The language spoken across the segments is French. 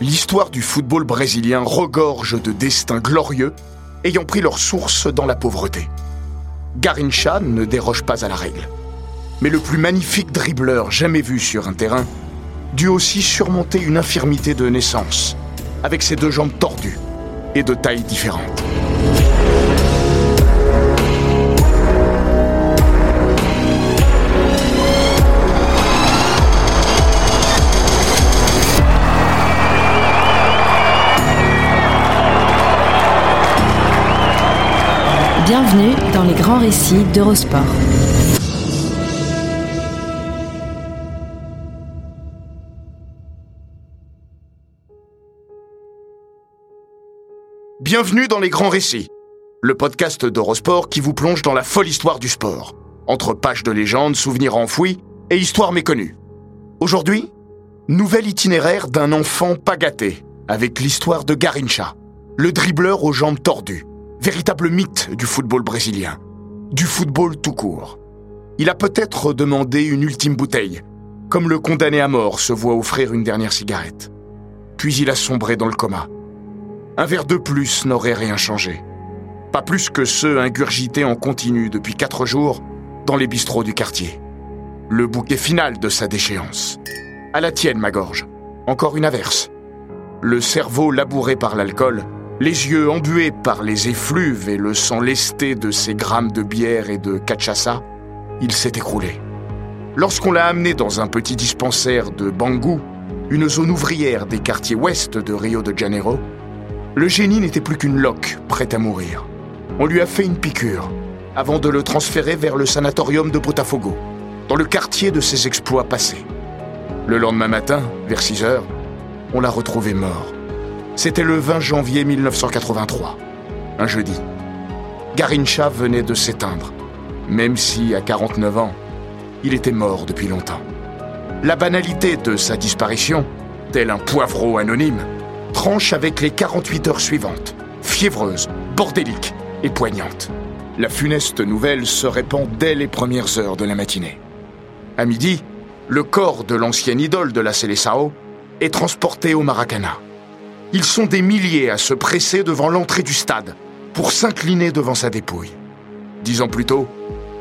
l'histoire du football brésilien regorge de destins glorieux ayant pris leur source dans la pauvreté. Garincha ne déroge pas à la règle. Mais le plus magnifique dribbleur jamais vu sur un terrain dut aussi surmonter une infirmité de naissance, avec ses deux jambes tordues et de tailles différentes. Bienvenue dans les grands récits d'Eurosport. Bienvenue dans les grands récits, le podcast d'Eurosport qui vous plonge dans la folle histoire du sport, entre pages de légendes, souvenirs enfouis et histoires méconnues. Aujourd'hui, nouvel itinéraire d'un enfant pas avec l'histoire de Garincha, le dribbleur aux jambes tordues, véritable mythe du football brésilien, du football tout court. Il a peut-être demandé une ultime bouteille, comme le condamné à mort se voit offrir une dernière cigarette. Puis il a sombré dans le coma. Un verre de plus n'aurait rien changé. Pas plus que ceux ingurgités en continu depuis quatre jours dans les bistrots du quartier. Le bouquet final de sa déchéance. À la tienne, ma gorge. Encore une averse. Le cerveau labouré par l'alcool les yeux embués par les effluves et le sang lesté de ces grammes de bière et de cachaça, il s'est écroulé. Lorsqu'on l'a amené dans un petit dispensaire de Bangu, une zone ouvrière des quartiers ouest de Rio de Janeiro, le génie n'était plus qu'une loque prête à mourir. On lui a fait une piqûre avant de le transférer vers le sanatorium de Botafogo, dans le quartier de ses exploits passés. Le lendemain matin, vers 6 heures, on l'a retrouvé mort. C'était le 20 janvier 1983, un jeudi. Garincha venait de s'éteindre, même si, à 49 ans, il était mort depuis longtemps. La banalité de sa disparition, tel un poivreau anonyme, tranche avec les 48 heures suivantes, fiévreuses, bordéliques et poignantes. La funeste nouvelle se répand dès les premières heures de la matinée. À midi, le corps de l'ancienne idole de la Seleção est transporté au Maracana. Ils sont des milliers à se presser devant l'entrée du stade pour s'incliner devant sa dépouille. Dix ans plus tôt,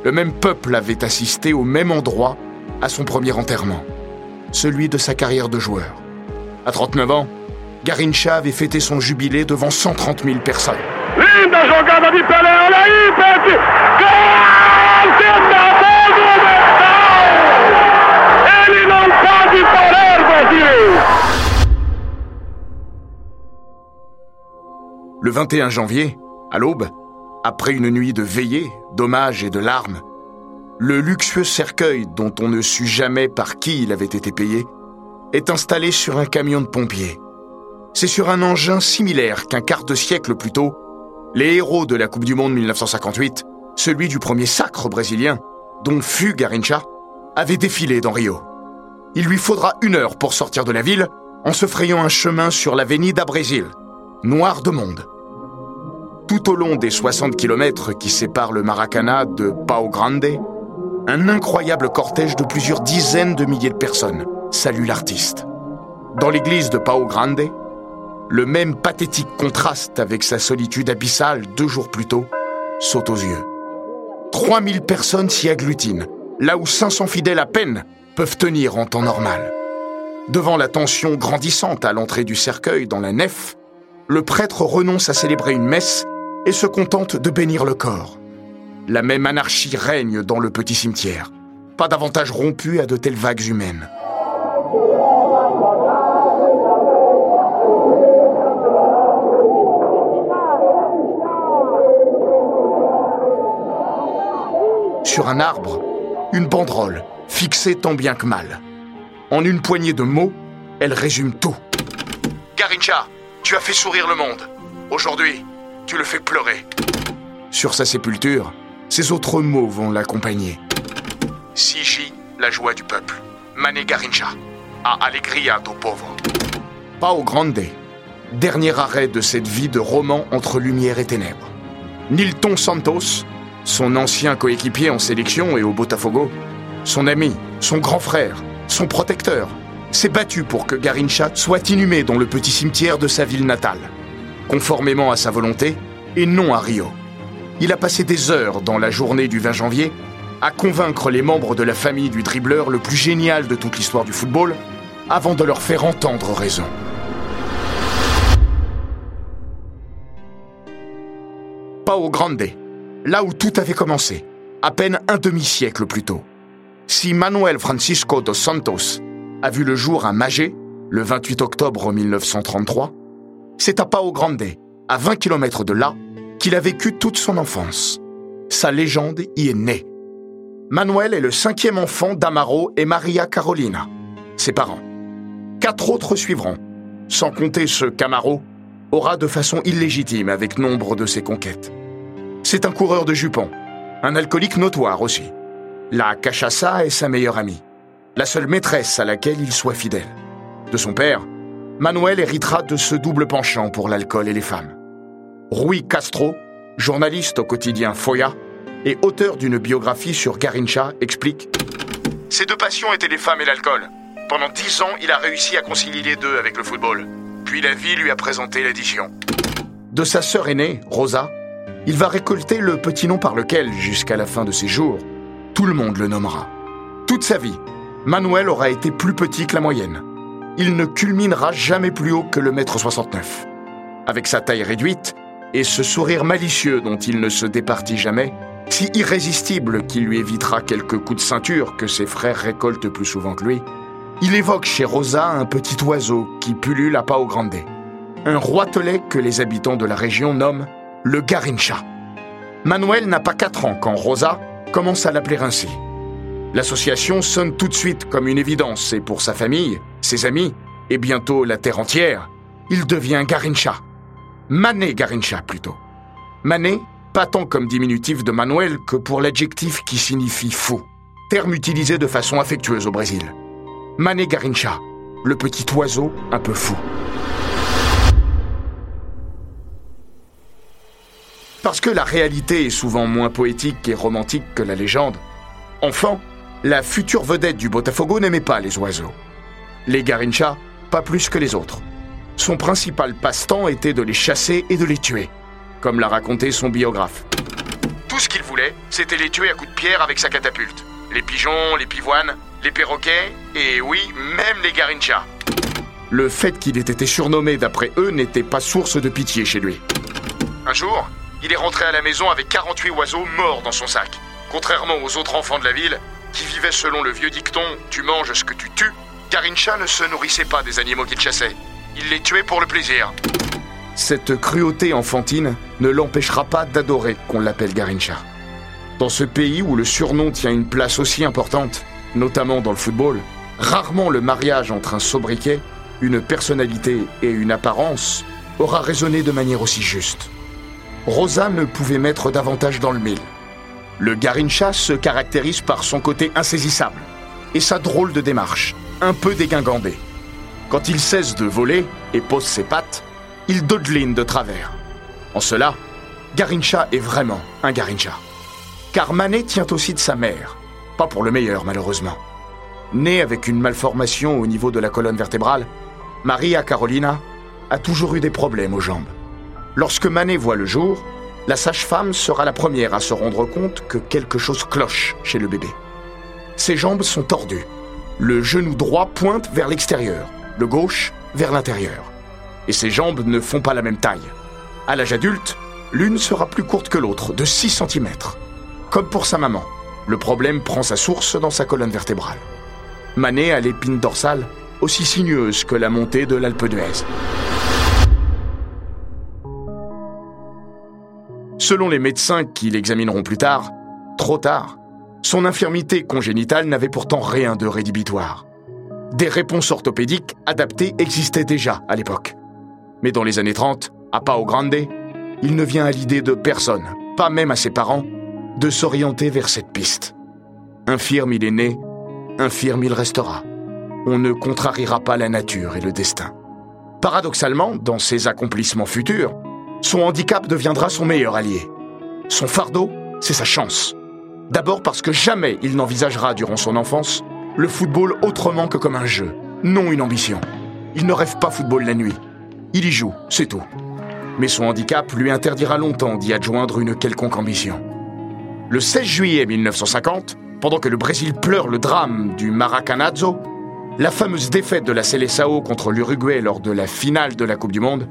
le même peuple avait assisté au même endroit à son premier enterrement, celui de sa carrière de joueur. À 39 ans, Garincha avait fêté son jubilé devant 130 000 personnes. Le 21 janvier, à l'aube, après une nuit de veillées, d'hommages et de larmes, le luxueux cercueil dont on ne sut jamais par qui il avait été payé est installé sur un camion de pompiers. C'est sur un engin similaire qu'un quart de siècle plus tôt, les héros de la Coupe du Monde 1958, celui du premier sacre brésilien, dont fut Garincha, avaient défilé dans Rio. Il lui faudra une heure pour sortir de la ville en se frayant un chemin sur l'avenida Brésil, noir de monde. Tout au long des 60 kilomètres qui séparent le Maracana de Pau Grande, un incroyable cortège de plusieurs dizaines de milliers de personnes salue l'artiste. Dans l'église de Pau Grande, le même pathétique contraste avec sa solitude abyssale deux jours plus tôt saute aux yeux. 3000 personnes s'y agglutinent, là où 500 fidèles à peine peuvent tenir en temps normal. Devant la tension grandissante à l'entrée du cercueil dans la nef, le prêtre renonce à célébrer une messe et se contente de bénir le corps. La même anarchie règne dans le petit cimetière, pas davantage rompu à de telles vagues humaines. Sur un arbre, une banderole, fixée tant bien que mal. En une poignée de mots, elle résume tout. Garincha, tu as fait sourire le monde. Aujourd'hui, tu le fais pleurer. Sur sa sépulture, ces autres mots vont l'accompagner. Sigi, la joie du peuple. Mané Garincha, a alegria do povo. Pao Grande, dernier arrêt de cette vie de roman entre lumière et ténèbres. Nilton Santos, son ancien coéquipier en sélection et au Botafogo, son ami, son grand frère, son protecteur, s'est battu pour que Garincha soit inhumé dans le petit cimetière de sa ville natale, conformément à sa volonté et non à Rio. Il a passé des heures dans la journée du 20 janvier à convaincre les membres de la famille du dribbleur le plus génial de toute l'histoire du football avant de leur faire entendre raison. Pao Grande, là où tout avait commencé, à peine un demi-siècle plus tôt. Si Manuel Francisco dos Santos a vu le jour à Magé, le 28 octobre 1933, c'est à Pao Grande, à 20 km de là, qu'il a vécu toute son enfance. Sa légende y est née. Manuel est le cinquième enfant d'Amaro et Maria Carolina, ses parents. Quatre autres suivront, sans compter ce qu'Amaro aura de façon illégitime avec nombre de ses conquêtes. C'est un coureur de jupons, un alcoolique notoire aussi. La cachaça est sa meilleure amie, la seule maîtresse à laquelle il soit fidèle. De son père, Manuel héritera de ce double penchant pour l'alcool et les femmes. Rui Castro, journaliste au quotidien Foya et auteur d'une biographie sur Garincha, explique Ses deux passions étaient les femmes et l'alcool. Pendant dix ans, il a réussi à concilier les deux avec le football. Puis la vie lui a présenté l'addition. De sa sœur aînée, Rosa, il va récolter le petit nom par lequel, jusqu'à la fin de ses jours, tout le monde le nommera. Toute sa vie, Manuel aura été plus petit que la moyenne. Il ne culminera jamais plus haut que le mètre 69. Avec sa taille réduite et ce sourire malicieux dont il ne se départit jamais, si irrésistible qu'il lui évitera quelques coups de ceinture que ses frères récoltent plus souvent que lui, il évoque chez Rosa un petit oiseau qui pullule à Pao Grande, un roitelet que les habitants de la région nomment le Garincha. Manuel n'a pas 4 ans quand Rosa commence à l'appeler ainsi. L'association sonne tout de suite comme une évidence et pour sa famille, ses amis et bientôt la terre entière, il devient Garincha. Mané Garincha plutôt. Mané, pas tant comme diminutif de Manuel que pour l'adjectif qui signifie fou, terme utilisé de façon affectueuse au Brésil. Mané Garincha, le petit oiseau un peu fou. Parce que la réalité est souvent moins poétique et romantique que la légende, enfant, la future vedette du Botafogo n'aimait pas les oiseaux. Les Garincha, pas plus que les autres. Son principal passe-temps était de les chasser et de les tuer, comme l'a raconté son biographe. Tout ce qu'il voulait, c'était les tuer à coups de pierre avec sa catapulte. Les pigeons, les pivoines, les perroquets, et oui, même les Garincha. Le fait qu'il ait été surnommé d'après eux n'était pas source de pitié chez lui. Un jour, il est rentré à la maison avec 48 oiseaux morts dans son sac. Contrairement aux autres enfants de la ville, qui vivaient selon le vieux dicton Tu manges ce que tu tues, Garincha ne se nourrissait pas des animaux qu'il chassait. Il les tuait pour le plaisir. Cette cruauté enfantine ne l'empêchera pas d'adorer qu'on l'appelle Garincha. Dans ce pays où le surnom tient une place aussi importante, notamment dans le football, rarement le mariage entre un sobriquet, une personnalité et une apparence aura résonné de manière aussi juste. Rosa ne pouvait mettre davantage dans le mille. Le Garincha se caractérise par son côté insaisissable et sa drôle de démarche, un peu dégingandée. Quand il cesse de voler et pose ses pattes, il dodeline de travers. En cela, Garincha est vraiment un Garincha. Car Manet tient aussi de sa mère, pas pour le meilleur malheureusement. Née avec une malformation au niveau de la colonne vertébrale, Maria Carolina a toujours eu des problèmes aux jambes. Lorsque Manet voit le jour, la sage-femme sera la première à se rendre compte que quelque chose cloche chez le bébé. Ses jambes sont tordues. Le genou droit pointe vers l'extérieur, le gauche vers l'intérieur. Et ses jambes ne font pas la même taille. À l'âge adulte, l'une sera plus courte que l'autre, de 6 cm. Comme pour sa maman, le problème prend sa source dans sa colonne vertébrale. Manet a l'épine dorsale aussi sinueuse que la montée de l'Alpe d'Huez. Selon les médecins qui l'examineront plus tard, trop tard, son infirmité congénitale n'avait pourtant rien de rédhibitoire. Des réponses orthopédiques adaptées existaient déjà à l'époque. Mais dans les années 30, à Pao Grande, il ne vient à l'idée de personne, pas même à ses parents, de s'orienter vers cette piste. Infirme il est né, infirme il restera. On ne contrariera pas la nature et le destin. Paradoxalement, dans ses accomplissements futurs, son handicap deviendra son meilleur allié. Son fardeau, c'est sa chance. D'abord parce que jamais il n'envisagera durant son enfance le football autrement que comme un jeu, non une ambition. Il ne rêve pas football la nuit. Il y joue, c'est tout. Mais son handicap lui interdira longtemps d'y adjoindre une quelconque ambition. Le 16 juillet 1950, pendant que le Brésil pleure le drame du Maracanazo, la fameuse défaite de la Seleção contre l'Uruguay lors de la finale de la Coupe du Monde,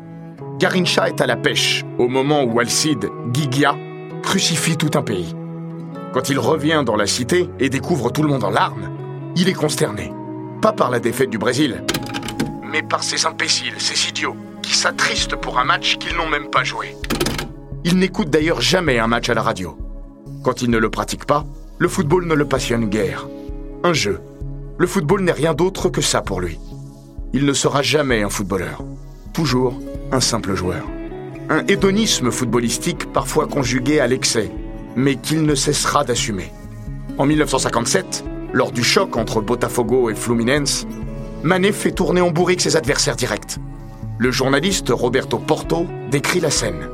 Garincha est à la pêche au moment où Alcide Guigia crucifie tout un pays. Quand il revient dans la cité et découvre tout le monde en larmes, il est consterné. Pas par la défaite du Brésil, mais par ces imbéciles, ces idiots, qui s'attristent pour un match qu'ils n'ont même pas joué. Il n'écoute d'ailleurs jamais un match à la radio. Quand il ne le pratique pas, le football ne le passionne guère. Un jeu. Le football n'est rien d'autre que ça pour lui. Il ne sera jamais un footballeur. Toujours un simple joueur. Un hédonisme footballistique parfois conjugué à l'excès, mais qu'il ne cessera d'assumer. En 1957, lors du choc entre Botafogo et Fluminense, Mané fait tourner en bourrique ses adversaires directs. Le journaliste Roberto Porto décrit la scène.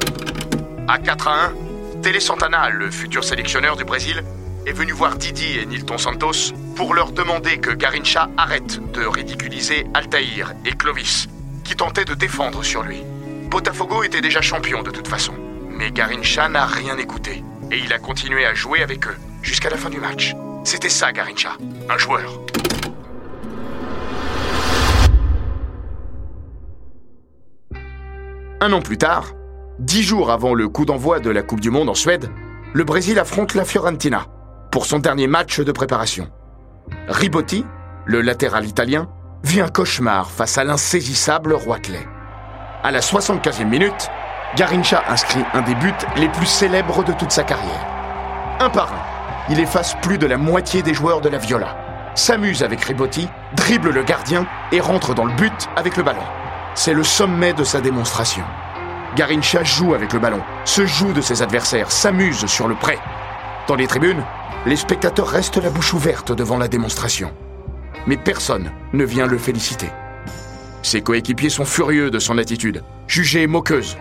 À 4 à 1, Télé Santana, le futur sélectionneur du Brésil, est venu voir Didi et Nilton Santos pour leur demander que Garincha arrête de ridiculiser Altaïr et Clovis, qui tentaient de défendre sur lui. Botafogo était déjà champion de toute façon, mais Garincha n'a rien écouté et il a continué à jouer avec eux jusqu'à la fin du match. C'était ça Garincha, un joueur. Un an plus tard, dix jours avant le coup d'envoi de la Coupe du Monde en Suède, le Brésil affronte la Fiorentina pour son dernier match de préparation. Ribotti, le latéral italien, vit un cauchemar face à l'insaisissable Roitelet. À la 75e minute, Garincha inscrit un des buts les plus célèbres de toute sa carrière. Un par un, il efface plus de la moitié des joueurs de la Viola, s'amuse avec Ribotti, dribble le gardien et rentre dans le but avec le ballon. C'est le sommet de sa démonstration. Garincha joue avec le ballon, se joue de ses adversaires, s'amuse sur le prêt. Dans les tribunes, les spectateurs restent la bouche ouverte devant la démonstration. Mais personne ne vient le féliciter. Ses coéquipiers sont furieux de son attitude, jugée moqueuse.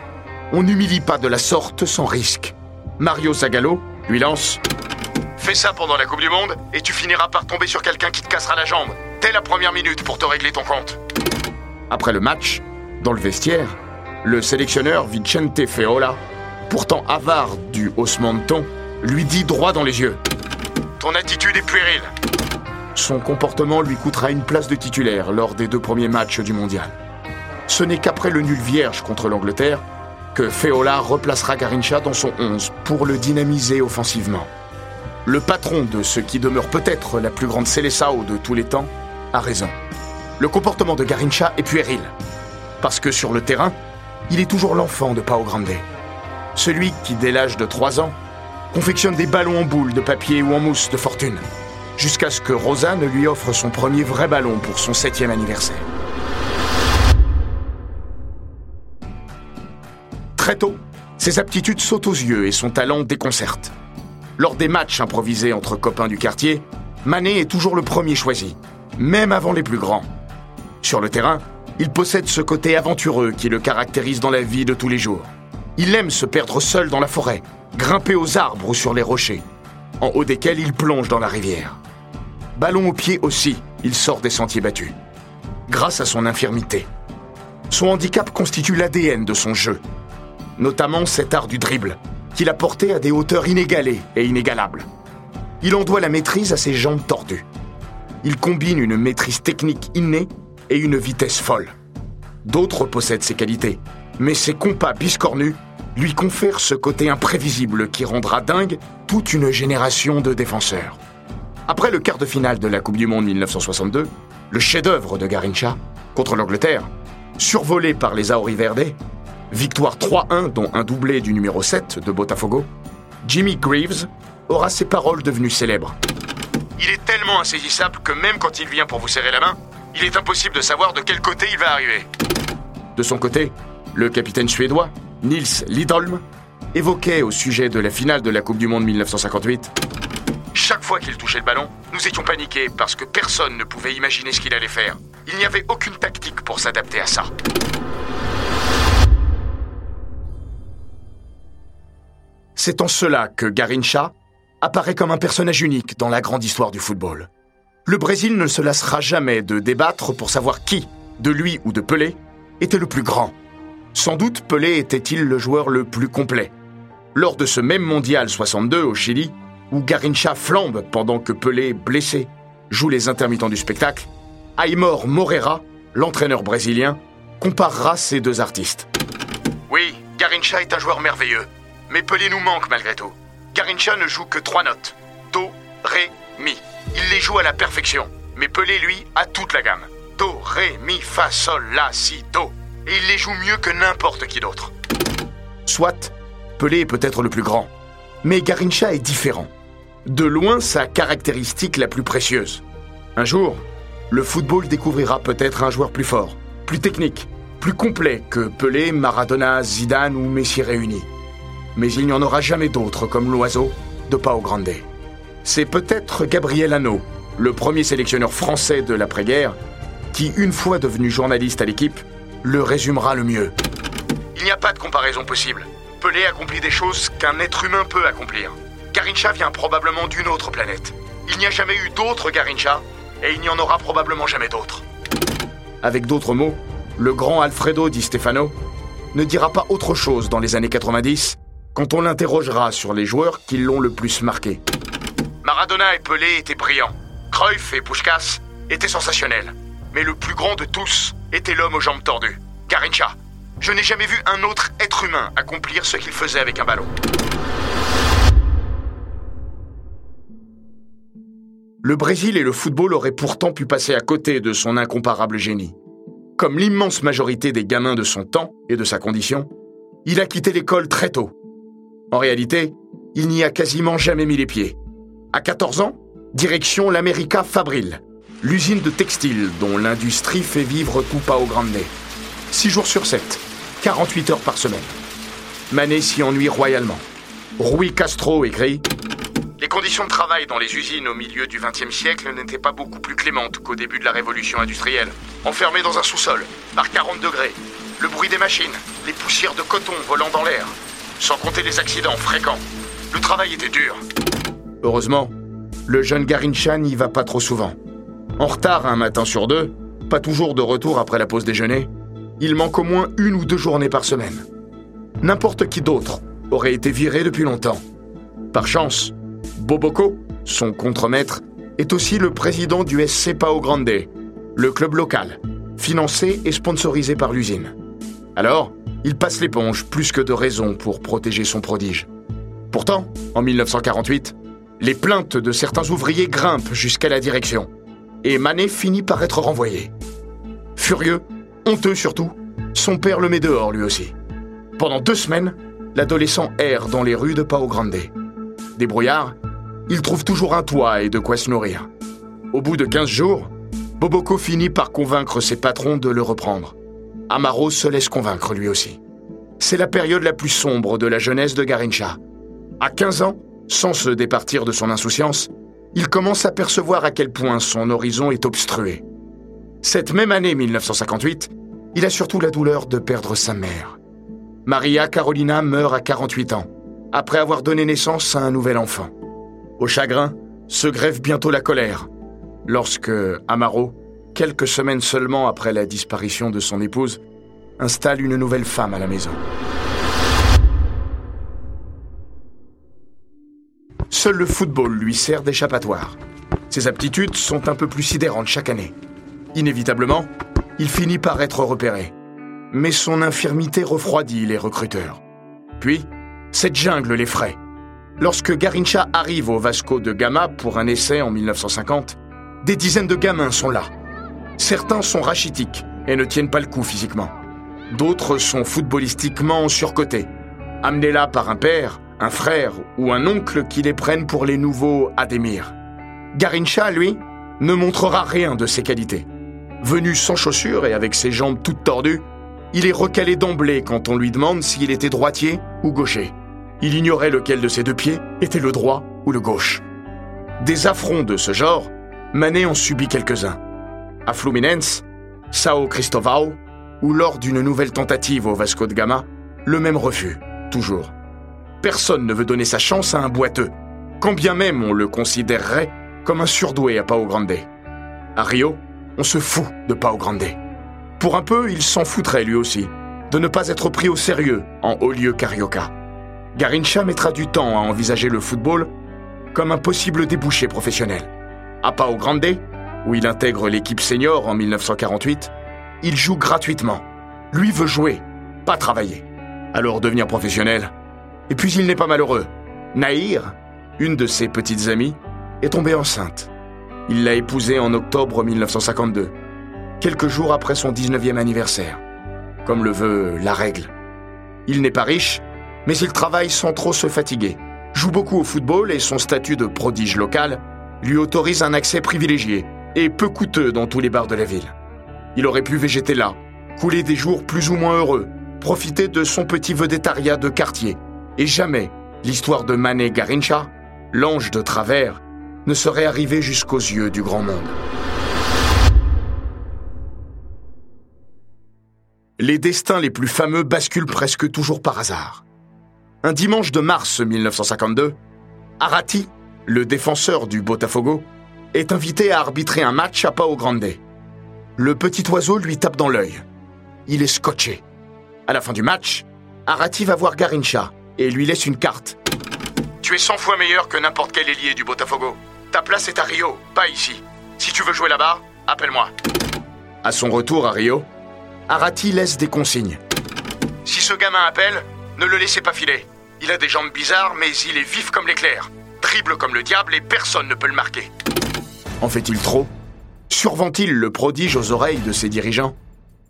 On n'humilie pas de la sorte sans risque. Mario Zagallo lui lance Fais ça pendant la Coupe du Monde et tu finiras par tomber sur quelqu'un qui te cassera la jambe dès la première minute pour te régler ton compte. Après le match, dans le vestiaire, le sélectionneur Vicente Feola, pourtant avare du haussement de ton, lui dit droit dans les yeux Ton attitude est puérile. Son comportement lui coûtera une place de titulaire lors des deux premiers matchs du mondial. Ce n'est qu'après le nul vierge contre l'Angleterre que Feola replacera Garincha dans son 11 pour le dynamiser offensivement. Le patron de ce qui demeure peut-être la plus grande Seleção de tous les temps a raison. Le comportement de Garincha est puéril. Parce que sur le terrain, il est toujours l'enfant de Pao Grande. Celui qui, dès l'âge de 3 ans, confectionne des ballons en boule de papier ou en mousse de fortune, jusqu'à ce que Rosa ne lui offre son premier vrai ballon pour son septième anniversaire. Très tôt, ses aptitudes sautent aux yeux et son talent déconcerte. Lors des matchs improvisés entre copains du quartier, Manet est toujours le premier choisi, même avant les plus grands. Sur le terrain, il possède ce côté aventureux qui le caractérise dans la vie de tous les jours. Il aime se perdre seul dans la forêt, grimper aux arbres ou sur les rochers, en haut desquels il plonge dans la rivière. Ballon au pied aussi, il sort des sentiers battus. Grâce à son infirmité. Son handicap constitue l'ADN de son jeu, notamment cet art du dribble, qu'il a porté à des hauteurs inégalées et inégalables. Il en doit la maîtrise à ses jambes tordues. Il combine une maîtrise technique innée et une vitesse folle. D'autres possèdent ces qualités, mais ses compas biscornus lui confèrent ce côté imprévisible qui rendra dingue toute une génération de défenseurs. Après le quart de finale de la Coupe du Monde 1962, le chef-d'œuvre de Garincha contre l'Angleterre, survolé par les Auri Verde, victoire 3-1 dont un doublé du numéro 7 de Botafogo, Jimmy Greaves aura ses paroles devenues célèbres. Il est tellement insaisissable que même quand il vient pour vous serrer la main, il est impossible de savoir de quel côté il va arriver. De son côté, le capitaine suédois, Nils Lidholm, évoquait au sujet de la finale de la Coupe du Monde 1958 Chaque fois qu'il touchait le ballon, nous étions paniqués parce que personne ne pouvait imaginer ce qu'il allait faire. Il n'y avait aucune tactique pour s'adapter à ça. C'est en cela que Garincha apparaît comme un personnage unique dans la grande histoire du football. le Brésil ne se lassera jamais de débattre pour savoir qui, de lui ou de Pelé, était le plus grand. Sans doute Pelé était-il le joueur le plus complet. Lors de ce même mondial 62 au Chili, où Garincha flambe pendant que Pelé, blessé, joue les intermittents du spectacle, Aymor Moreira, l'entraîneur brésilien, comparera ces deux artistes. Oui, Garincha est un joueur merveilleux, mais Pelé nous manque malgré tout. Garincha ne joue que trois notes. Do, Ré, Mi. Il les joue à la perfection, mais Pelé, lui, a toute la gamme. Do, Ré, Mi, Fa, Sol, La, Si, Do. Et il les joue mieux que n'importe qui d'autre. Soit, Pelé est peut-être le plus grand, mais Garincha est différent. De loin sa caractéristique la plus précieuse. Un jour, le football découvrira peut-être un joueur plus fort, plus technique, plus complet que Pelé, Maradona, Zidane ou Messi réunis. Mais il n'y en aura jamais d'autres comme l'oiseau de Pao Grande. C'est peut-être Gabriel Hanot, le premier sélectionneur français de l'après-guerre, qui, une fois devenu journaliste à l'équipe, le résumera le mieux. Il n'y a pas de comparaison possible. Pelé accomplit des choses qu'un être humain peut accomplir. Garincha vient probablement d'une autre planète. Il n'y a jamais eu d'autre Garincha, et il n'y en aura probablement jamais d'autres. Avec d'autres mots, le grand Alfredo Di Stefano ne dira pas autre chose dans les années 90 quand on l'interrogera sur les joueurs qui l'ont le plus marqué. Maradona et Pelé étaient brillants. Cruyff et Puskas étaient sensationnels. Mais le plus grand de tous était l'homme aux jambes tordues, Garincha. Je n'ai jamais vu un autre être humain accomplir ce qu'il faisait avec un ballon. Le Brésil et le football auraient pourtant pu passer à côté de son incomparable génie. Comme l'immense majorité des gamins de son temps et de sa condition, il a quitté l'école très tôt. En réalité, il n'y a quasiment jamais mis les pieds. À 14 ans, direction l'America Fabril, l'usine de textile dont l'industrie fait vivre tout Pao Grande. 6 jours sur 7, 48 heures par semaine. Manet s'y ennuie royalement. Rui Castro écrit les conditions de travail dans les usines au milieu du XXe siècle n'étaient pas beaucoup plus clémentes qu'au début de la révolution industrielle. Enfermés dans un sous-sol, par 40 degrés, le bruit des machines, les poussières de coton volant dans l'air, sans compter les accidents fréquents. Le travail était dur. Heureusement, le jeune Garincha n'y va pas trop souvent. En retard un matin sur deux, pas toujours de retour après la pause déjeuner, il manque au moins une ou deux journées par semaine. N'importe qui d'autre aurait été viré depuis longtemps. Par chance, Boboko, son contremaître, est aussi le président du SC Pao Grande, le club local, financé et sponsorisé par l'usine. Alors, il passe l'éponge plus que de raison pour protéger son prodige. Pourtant, en 1948, les plaintes de certains ouvriers grimpent jusqu'à la direction, et Manet finit par être renvoyé. Furieux, honteux surtout, son père le met dehors lui aussi. Pendant deux semaines, l'adolescent erre dans les rues de Pao Grande. Débrouillard, il trouve toujours un toit et de quoi se nourrir. Au bout de 15 jours, Boboko finit par convaincre ses patrons de le reprendre. Amaro se laisse convaincre lui aussi. C'est la période la plus sombre de la jeunesse de Garincha. À 15 ans, sans se départir de son insouciance, il commence à percevoir à quel point son horizon est obstrué. Cette même année 1958, il a surtout la douleur de perdre sa mère. Maria Carolina meurt à 48 ans, après avoir donné naissance à un nouvel enfant. Au chagrin, se grève bientôt la colère, lorsque Amaro, quelques semaines seulement après la disparition de son épouse, installe une nouvelle femme à la maison. Seul le football lui sert d'échappatoire. Ses aptitudes sont un peu plus sidérantes chaque année. Inévitablement, il finit par être repéré. Mais son infirmité refroidit les recruteurs. Puis, cette jungle l'effraie. Lorsque Garincha arrive au Vasco de Gama pour un essai en 1950, des dizaines de gamins sont là. Certains sont rachitiques et ne tiennent pas le coup physiquement. D'autres sont footballistiquement surcotés, amenés là par un père, un frère ou un oncle qui les prennent pour les nouveaux Ademir. Garincha, lui, ne montrera rien de ses qualités. Venu sans chaussures et avec ses jambes toutes tordues, il est recalé d'emblée quand on lui demande s'il était droitier ou gaucher. Il ignorait lequel de ses deux pieds était le droit ou le gauche. Des affronts de ce genre, Manet en subit quelques-uns. À Fluminense, Sao Cristovao, ou lors d'une nouvelle tentative au Vasco de Gama, le même refus, toujours. Personne ne veut donner sa chance à un boiteux, quand bien même on le considérerait comme un surdoué à Pao Grande. À Rio, on se fout de Pao Grande. Pour un peu, il s'en foutrait lui aussi, de ne pas être pris au sérieux en haut lieu carioca. Garincha mettra du temps à envisager le football comme un possible débouché professionnel. À Pao Grande, où il intègre l'équipe senior en 1948, il joue gratuitement. Lui veut jouer, pas travailler. Alors devenir professionnel. Et puis il n'est pas malheureux. Naïr, une de ses petites amies, est tombée enceinte. Il l'a épousée en octobre 1952, quelques jours après son 19e anniversaire, comme le veut la règle. Il n'est pas riche, mais il travaille sans trop se fatiguer, joue beaucoup au football et son statut de prodige local lui autorise un accès privilégié et peu coûteux dans tous les bars de la ville. Il aurait pu végéter là, couler des jours plus ou moins heureux, profiter de son petit vedettariat de quartier, et jamais l'histoire de Mané Garincha, l'ange de travers, ne serait arrivée jusqu'aux yeux du grand monde. Les destins les plus fameux basculent presque toujours par hasard. Un dimanche de mars 1952, Arati, le défenseur du Botafogo, est invité à arbitrer un match à Pao Grande. Le petit oiseau lui tape dans l'œil. Il est scotché. À la fin du match, Arati va voir Garincha et lui laisse une carte. Tu es 100 fois meilleur que n'importe quel ailier du Botafogo. Ta place est à Rio, pas ici. Si tu veux jouer là-bas, appelle-moi. À son retour à Rio, Arati laisse des consignes. Si ce gamin appelle, ne le laissez pas filer. Il a des jambes bizarres, mais il est vif comme l'éclair. Dribble comme le diable et personne ne peut le marquer. En fait-il trop? Survend-il le prodige aux oreilles de ses dirigeants?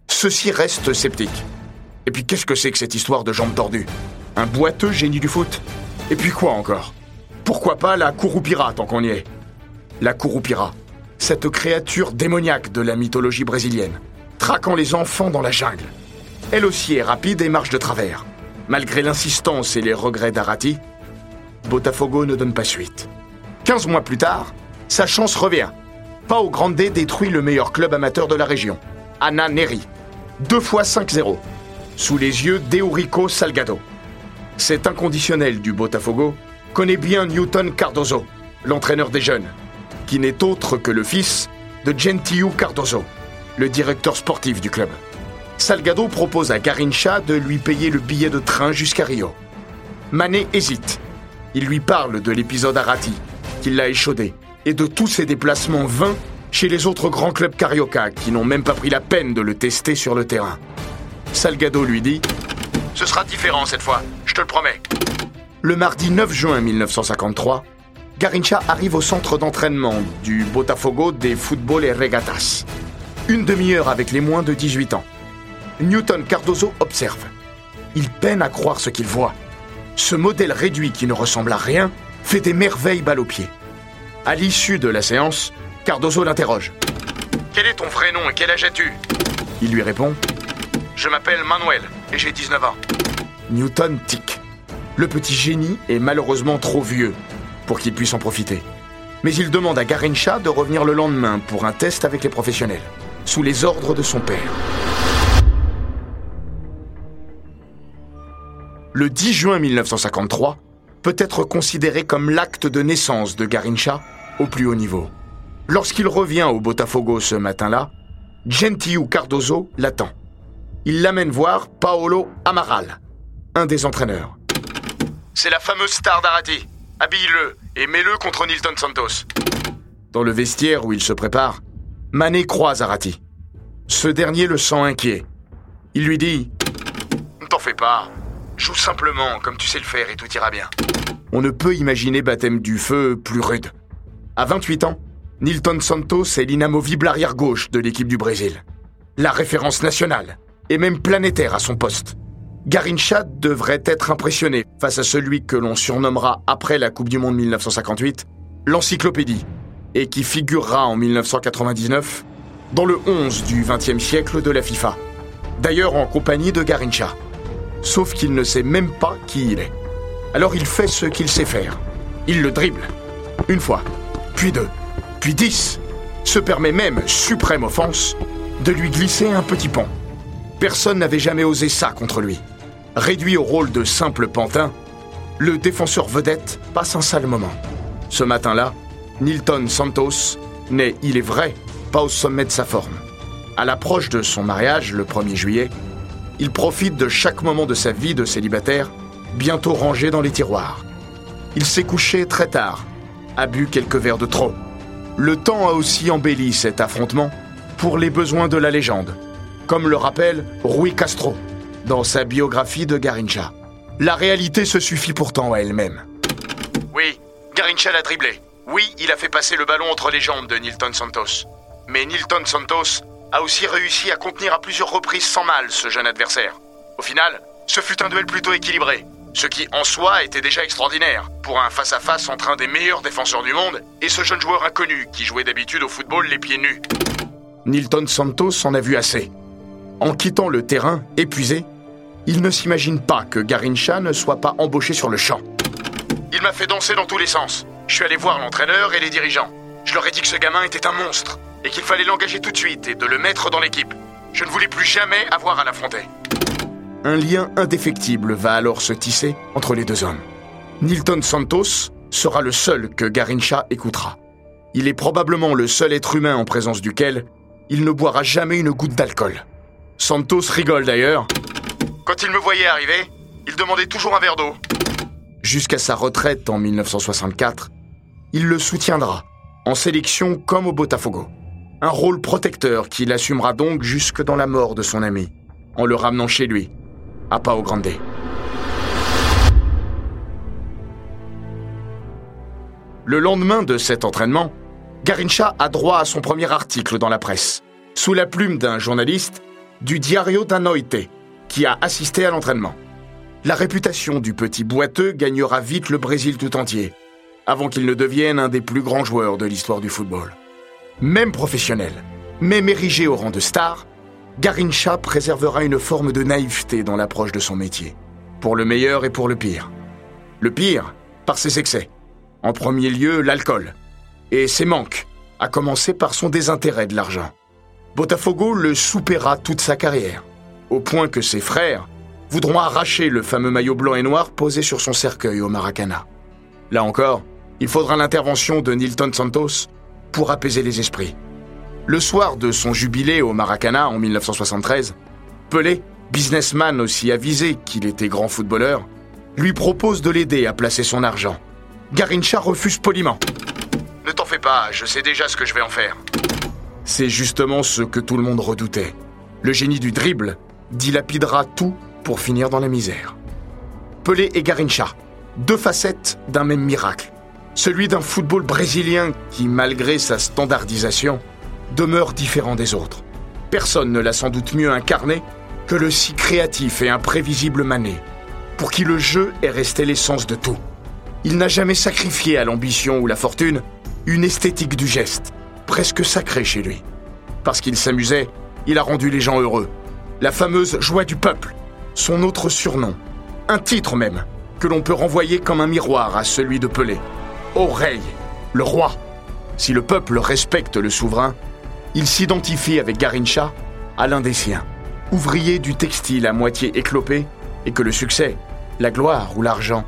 Ceux-ci restent sceptiques. Et puis qu'est-ce que c'est que cette histoire de jambes tordues? Un boiteux génie du foot? Et puis quoi encore? Pourquoi pas la Curupira tant qu'on y est? La Curupira, cette créature démoniaque de la mythologie brésilienne, traquant les enfants dans la jungle. Elle aussi est rapide et marche de travers. Malgré l'insistance et les regrets d'Arati, Botafogo ne donne pas suite. 15 mois plus tard, sa chance revient. Pao Grande détruit le meilleur club amateur de la région, Ana Neri. Deux fois 5-0, sous les yeux d'Eurico Salgado. Cet inconditionnel du Botafogo connaît bien Newton Cardozo, l'entraîneur des jeunes, qui n'est autre que le fils de Gentillo Cardozo, le directeur sportif du club. Salgado propose à Garincha de lui payer le billet de train jusqu'à Rio. Mané hésite. Il lui parle de l'épisode Arati, qu'il l'a échaudé, et de tous ses déplacements vains chez les autres grands clubs carioca qui n'ont même pas pris la peine de le tester sur le terrain. Salgado lui dit Ce sera différent cette fois, je te le promets. Le mardi 9 juin 1953, Garincha arrive au centre d'entraînement du Botafogo des Football et Regatas. Une demi-heure avec les moins de 18 ans. Newton Cardozo observe. Il peine à croire ce qu'il voit. Ce modèle réduit qui ne ressemble à rien fait des merveilles balle au pied. À l'issue de la séance, Cardozo l'interroge. Quel est ton vrai nom et quel âge as-tu Il lui répond Je m'appelle Manuel et j'ai 19 ans. Newton tic. Le petit génie est malheureusement trop vieux pour qu'il puisse en profiter. Mais il demande à Garincha de revenir le lendemain pour un test avec les professionnels, sous les ordres de son père. Le 10 juin 1953 peut être considéré comme l'acte de naissance de Garincha au plus haut niveau. Lorsqu'il revient au Botafogo ce matin-là, Gentillo Cardozo l'attend. Il l'amène voir Paolo Amaral, un des entraîneurs. C'est la fameuse star d'Arati. Habille-le et mets-le contre Nilton Santos. Dans le vestiaire où il se prépare, Mané croise Arati. Ce dernier le sent inquiet. Il lui dit Ne t'en fais pas. Joue simplement comme tu sais le faire et tout ira bien. On ne peut imaginer baptême du feu plus rude. À 28 ans, Nilton Santos est l'inamovible arrière-gauche de l'équipe du Brésil. La référence nationale, et même planétaire à son poste. Garincha devrait être impressionné face à celui que l'on surnommera après la Coupe du Monde 1958 l'encyclopédie, et qui figurera en 1999 dans le 11 du XXe siècle de la FIFA. D'ailleurs en compagnie de Garincha. Sauf qu'il ne sait même pas qui il est. Alors il fait ce qu'il sait faire. Il le dribble. Une fois, puis deux, puis dix. Se permet même, suprême offense, de lui glisser un petit pont. Personne n'avait jamais osé ça contre lui. Réduit au rôle de simple pantin, le défenseur vedette passe un sale moment. Ce matin-là, Nilton Santos n'est, il est vrai, pas au sommet de sa forme. À l'approche de son mariage, le 1er juillet, il profite de chaque moment de sa vie de célibataire, bientôt rangé dans les tiroirs. Il s'est couché très tard, a bu quelques verres de trop. Le temps a aussi embelli cet affrontement pour les besoins de la légende, comme le rappelle Rui Castro dans sa biographie de Garincha. La réalité se suffit pourtant à elle-même. Oui, Garincha l'a dribblé. Oui, il a fait passer le ballon entre les jambes de Nilton Santos. Mais Nilton Santos a aussi réussi à contenir à plusieurs reprises sans mal ce jeune adversaire. Au final, ce fut un duel plutôt équilibré, ce qui en soi était déjà extraordinaire pour un face-à-face entre un des meilleurs défenseurs du monde et ce jeune joueur inconnu qui jouait d'habitude au football les pieds nus. Nilton Santos en a vu assez. En quittant le terrain, épuisé, il ne s'imagine pas que Garincha ne soit pas embauché sur le champ. Il m'a fait danser dans tous les sens. Je suis allé voir l'entraîneur et les dirigeants. Je leur ai dit que ce gamin était un monstre et qu'il fallait l'engager tout de suite et de le mettre dans l'équipe. Je ne voulais plus jamais avoir à l'affronter. Un lien indéfectible va alors se tisser entre les deux hommes. Nilton Santos sera le seul que Garincha écoutera. Il est probablement le seul être humain en présence duquel il ne boira jamais une goutte d'alcool. Santos rigole d'ailleurs. Quand il me voyait arriver, il demandait toujours un verre d'eau. Jusqu'à sa retraite en 1964, il le soutiendra, en sélection comme au Botafogo. Un rôle protecteur qu'il assumera donc jusque dans la mort de son ami, en le ramenant chez lui, à Pao Grande. Le lendemain de cet entraînement, Garincha a droit à son premier article dans la presse, sous la plume d'un journaliste du Diario da Noite, qui a assisté à l'entraînement. La réputation du petit boiteux gagnera vite le Brésil tout entier, avant qu'il ne devienne un des plus grands joueurs de l'histoire du football. Même professionnel, même érigé au rang de star, Garincha préservera une forme de naïveté dans l'approche de son métier, pour le meilleur et pour le pire. Le pire, par ses excès. En premier lieu, l'alcool. Et ses manques, à commencer par son désintérêt de l'argent. Botafogo le soupera toute sa carrière, au point que ses frères voudront arracher le fameux maillot blanc et noir posé sur son cercueil au Maracana. Là encore, il faudra l'intervention de Nilton Santos pour apaiser les esprits. Le soir de son jubilé au Maracana en 1973, Pelé, businessman aussi avisé qu'il était grand footballeur, lui propose de l'aider à placer son argent. Garincha refuse poliment. Ne t'en fais pas, je sais déjà ce que je vais en faire. C'est justement ce que tout le monde redoutait. Le génie du dribble dilapidera tout pour finir dans la misère. Pelé et Garincha, deux facettes d'un même miracle. Celui d'un football brésilien qui, malgré sa standardisation, demeure différent des autres. Personne ne l'a sans doute mieux incarné que le si créatif et imprévisible Mané, pour qui le jeu est resté l'essence de tout. Il n'a jamais sacrifié à l'ambition ou la fortune une esthétique du geste, presque sacrée chez lui. Parce qu'il s'amusait, il a rendu les gens heureux. La fameuse joie du peuple, son autre surnom, un titre même, que l'on peut renvoyer comme un miroir à celui de Pelé. Oreille, le roi. Si le peuple respecte le souverain, il s'identifie avec Garincha à l'un des siens, ouvrier du textile à moitié éclopé, et que le succès, la gloire ou l'argent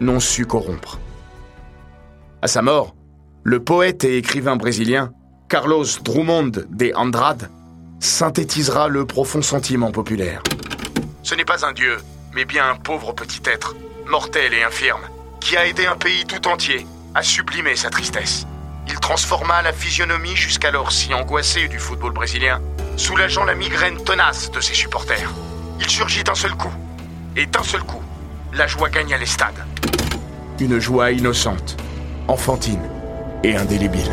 n'ont su corrompre. À sa mort, le poète et écrivain brésilien Carlos Drummond de Andrade synthétisera le profond sentiment populaire. Ce n'est pas un dieu, mais bien un pauvre petit être, mortel et infirme, qui a aidé un pays tout entier à sublimer sa tristesse. Il transforma la physionomie jusqu'alors si angoissée du football brésilien, soulageant la migraine tenace de ses supporters. Il surgit d'un seul coup, et d'un seul coup, la joie gagna les stades. Une joie innocente, enfantine et indélébile.